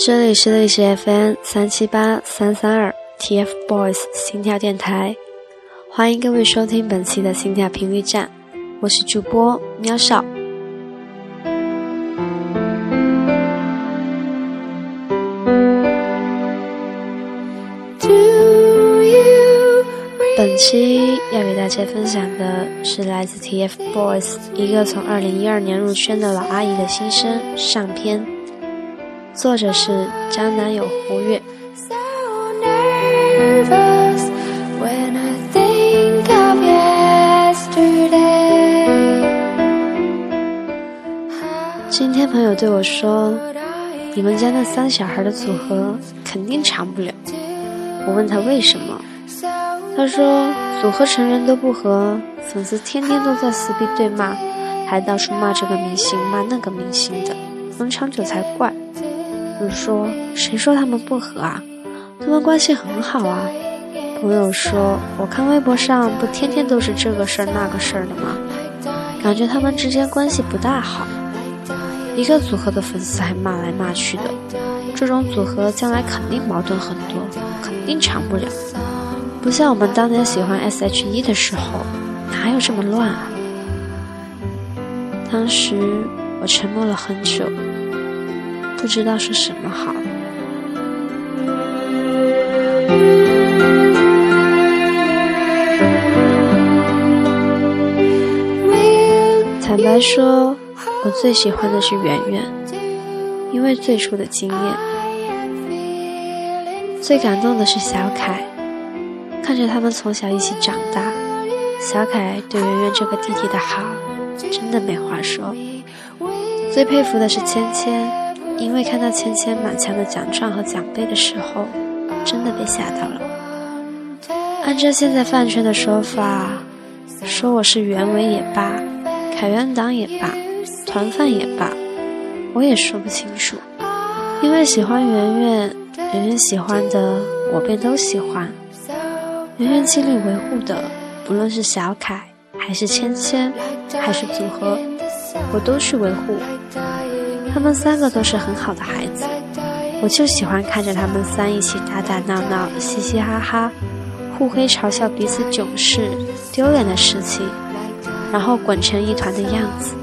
这里是历史 FM 三七八三三二 TFBOYS 心跳电台，欢迎各位收听本期的心跳频率站，我是主播喵少。本期要给大家分享的是来自 TFBOYS 一个从二零一二年入圈的老阿姨的心声上篇，作者是张男友胡月。今天朋友对我说：“你们家那三小孩的组合肯定长不了。”我问他为什么。他说：“组合成员都不和，粉丝天天都在撕逼对骂，还到处骂这个明星骂那个明星的，能长久才怪。”我说：“谁说他们不和啊？他们关系很好啊。”朋友说：“我看微博上不天天都是这个事儿那个事儿的吗？感觉他们之间关系不大好。一个组合的粉丝还骂来骂去的，这种组合将来肯定矛盾很多，肯定长不了。”不像我们当年喜欢 S.H.E 的时候，哪有这么乱啊？当时我沉默了很久，不知道说什么好。坦白说，我最喜欢的是圆圆，因为最初的经验。最感动的是小凯。看着他们从小一起长大，小凯对圆圆这个弟弟的好，真的没话说。最佩服的是芊芊，因为看到芊芊满墙的奖状和奖杯的时候，真的被吓到了。按照现在饭圈的说法，说我是原委也罢，凯源党也罢，团饭也罢，我也说不清楚。因为喜欢圆圆，圆圆喜欢的，我便都喜欢。圆圆尽力维护的，不论是小凯，还是芊芊，还是组合，我都去维护。他们三个都是很好的孩子，我就喜欢看着他们三一起打打闹闹、嘻嘻哈哈，互黑嘲笑彼此囧事、丢脸的事情，然后滚成一团的样子。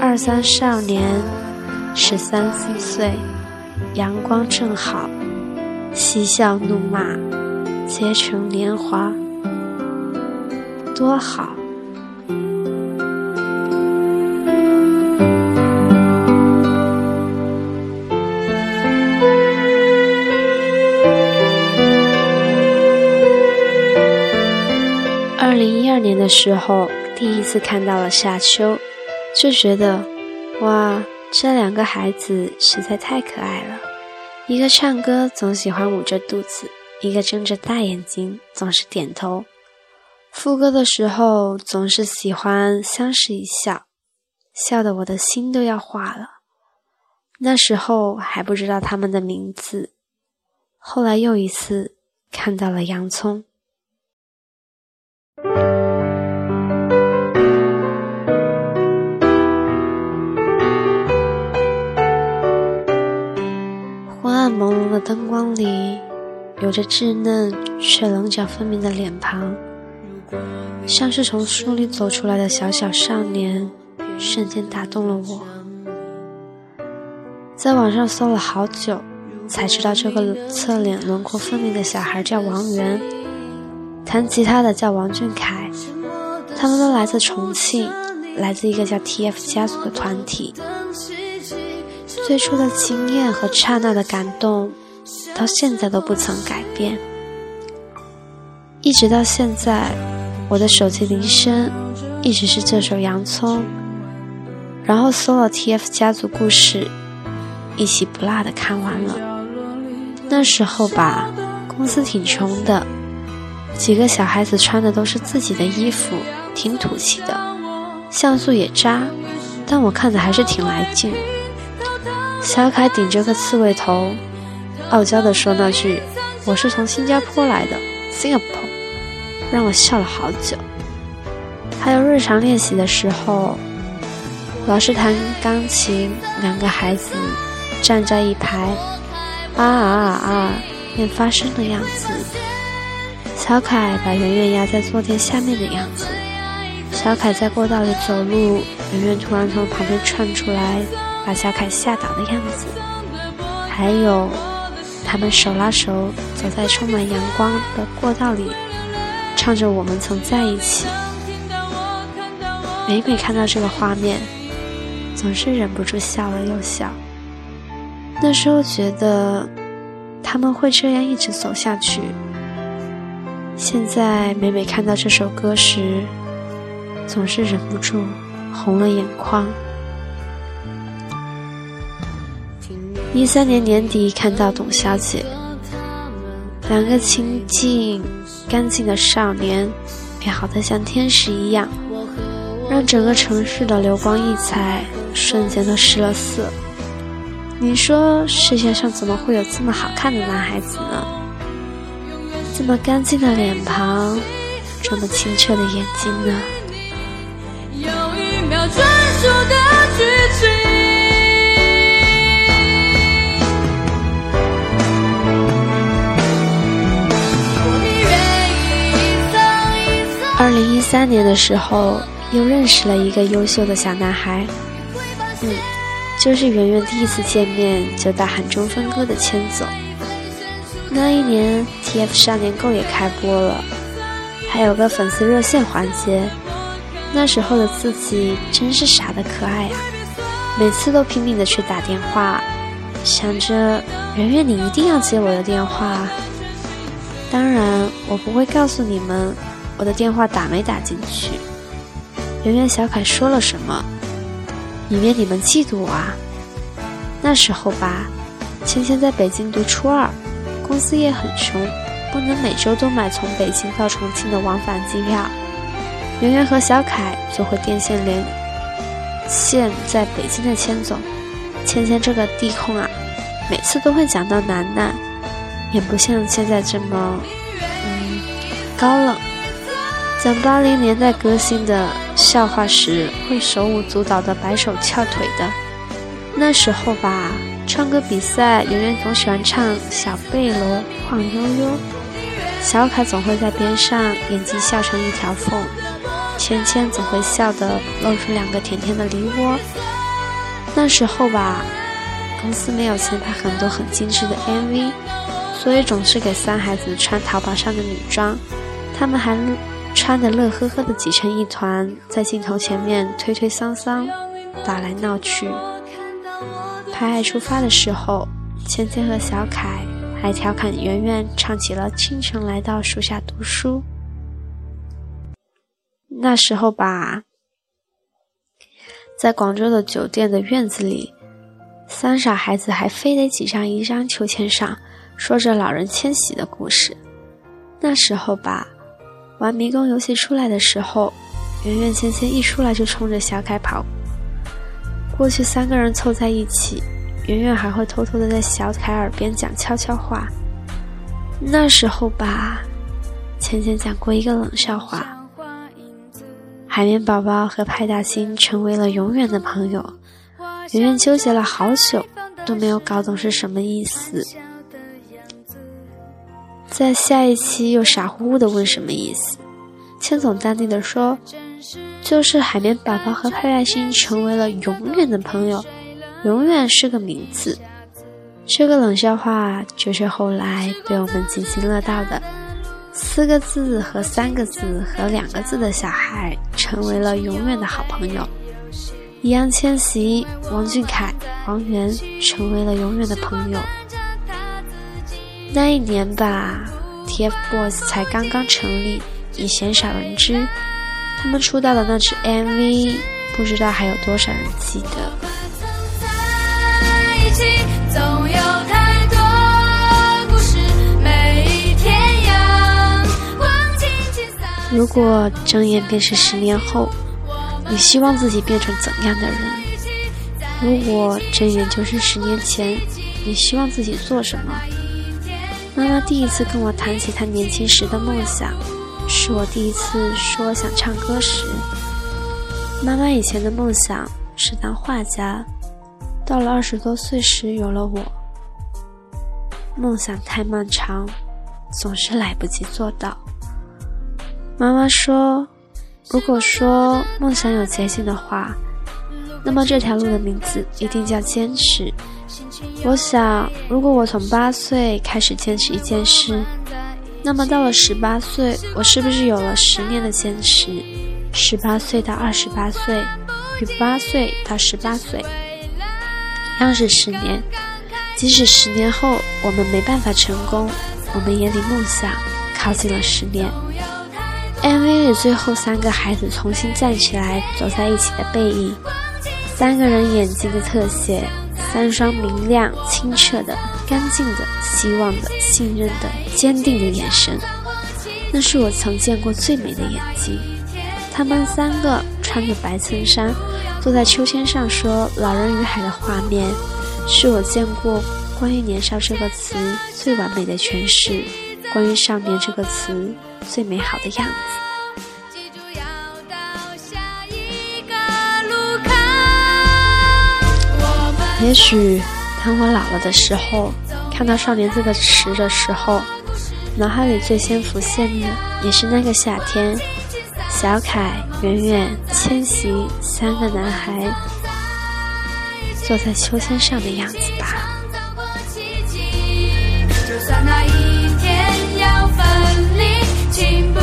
二三少年，十三四岁，阳光正好，嬉笑怒骂。结成年华，多好！时候，第一次看到了夏秋，就觉得，哇，这两个孩子实在太可爱了。一个唱歌总喜欢捂着肚子。一个睁着大眼睛，总是点头；副歌的时候，总是喜欢相视一笑，笑得我的心都要化了。那时候还不知道他们的名字，后来又一次看到了洋葱。灯光里。有着稚嫩却棱角分明的脸庞，像是从书里走出来的小小少年，瞬间打动了我。在网上搜了好久，才知道这个侧脸轮廓分明的小孩叫王源，弹吉他的叫王俊凯，他们都来自重庆，来自一个叫 TF 家族的团体。最初的惊艳和刹那的感动。到现在都不曾改变，一直到现在，我的手机铃声一直是这首《洋葱》，然后搜了 TF 家族故事，一起不落的看完了。那时候吧，公司挺穷的，几个小孩子穿的都是自己的衣服，挺土气的，像素也渣，但我看的还是挺来劲。小凯顶着个刺猬头。傲娇地说那句：“我是从新加坡来的，Singapore”，让我笑了好久。还有日常练习的时候，老师弹钢琴，两个孩子站在一排，啊啊啊啊，念发声的样子。小凯把圆圆压在坐垫下面的样子。小凯在过道里走路，圆圆突然从旁边窜出来，把小凯吓倒的样子。还有，他们手拉手走在充满阳光的过道里，唱着《我们曾在一起》。每每看到这个画面，总是忍不住笑了又笑。那时候觉得他们会这样一直走下去。现在每每看到这首歌时，总是忍不住红了眼眶。一三年年底看到董小姐，两个清净、干净的少年，美好的像天使一样，让整个城市的流光溢彩瞬间都失了色。你说世界上怎么会有这么好看的男孩子呢？这么干净的脸庞，这么清澈的眼睛呢？二零一三年的时候，又认识了一个优秀的小男孩，嗯，就是圆圆第一次见面就大喊中分哥的千总。那一年，TF 少年购也开播了，还有个粉丝热线环节。那时候的自己真是傻的可爱呀，每次都拼命的去打电话，想着圆圆你一定要接我的电话。当然，我不会告诉你们我的电话打没打进去。圆圆小凯说了什么，以免你们嫉妒我啊。那时候吧，芊芊在北京读初二。公司也很穷，不能每周都买从北京到重庆的往返机票。圆圆和小凯就会电线连线在北京的千总。芊芊这个地控啊，每次都会讲到楠楠，也不像现在这么嗯高冷。讲八零年代歌星的笑话时，会手舞足蹈的摆手翘腿的。那时候吧。唱歌比赛，圆圆总喜欢唱《小背篓晃悠悠》，小凯总会在边上眼睛笑成一条缝，芊芊总会笑得露出两个甜甜的梨窝。那时候吧，公司没有钱拍很多很精致的 MV，所以总是给三孩子穿淘宝上的女装，他们还穿得乐呵呵的挤成一团，在镜头前面推推搡搡，打来闹去。拍爱出发的时候，芊芊和小凯还调侃圆圆唱起了《清晨来到树下读书》。那时候吧，在广州的酒店的院子里，三傻孩子还非得挤上一张秋千上，说着老人迁徙的故事。那时候吧，玩迷宫游戏出来的时候，圆圆、芊芊一出来就冲着小凯跑。过去三个人凑在一起，圆圆还会偷偷的在小凯耳边讲悄悄话。那时候吧，芊芊讲过一个冷笑话：海绵宝宝和派大星成为了永远的朋友。圆圆纠结了好久，都没有搞懂是什么意思。在下一期又傻乎乎的问什么意思，千总淡定的说。就是海绵宝宝和派大星成为了永远的朋友，永远是个名字。这个冷笑话就是后来被我们津津乐道的，四个字和三个字和两个字的小孩成为了永远的好朋友。易烊千玺、王俊凯、王源成为了永远的朋友。那一年吧，TFBOYS 才刚刚成立，以鲜少人知。他们出道的那支 MV，不知道还有多少人记得。如果睁眼便是十年后，你希望自己变成怎样的人？如果睁眼就是十年前，你希望自己做什么？妈妈第一次跟我谈起她年轻时的梦想。是我第一次说想唱歌时，妈妈以前的梦想是当画家，到了二十多岁时有了我。梦想太漫长，总是来不及做到。妈妈说：“如果说梦想有捷径的话，那么这条路的名字一定叫坚持。”我想，如果我从八岁开始坚持一件事，那么到了十八岁，我是不是有了十年的坚持？十八岁到二十八岁，与八岁到十八岁，一样是十年。即使十年后我们没办法成功，我们也离梦想靠近了十年。MV 里最后三个孩子重新站起来走在一起的背影，三个人眼睛的特写，三双明亮清澈的、干净的、希望的、信任的、坚定的眼神，那是我曾见过最美的眼睛。他们三个穿着白衬衫，坐在秋千上说《老人与海》的画面。是我见过关于年少这个词最完美的诠释，关于少年这个词最美好的样子。也许当我老了的时候，看到“少年”这个词的时候，脑海里最先浮现的也是那个夏天，小凯、圆圆、千玺三个男孩。坐在秋千上的样子吧。就算那一天要分离，请不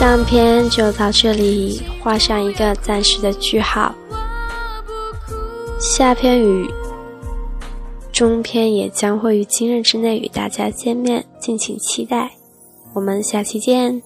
上篇就到这里，画上一个暂时的句号。下篇与中篇也将会于今日之内与大家见面，敬请期待。我们下期见。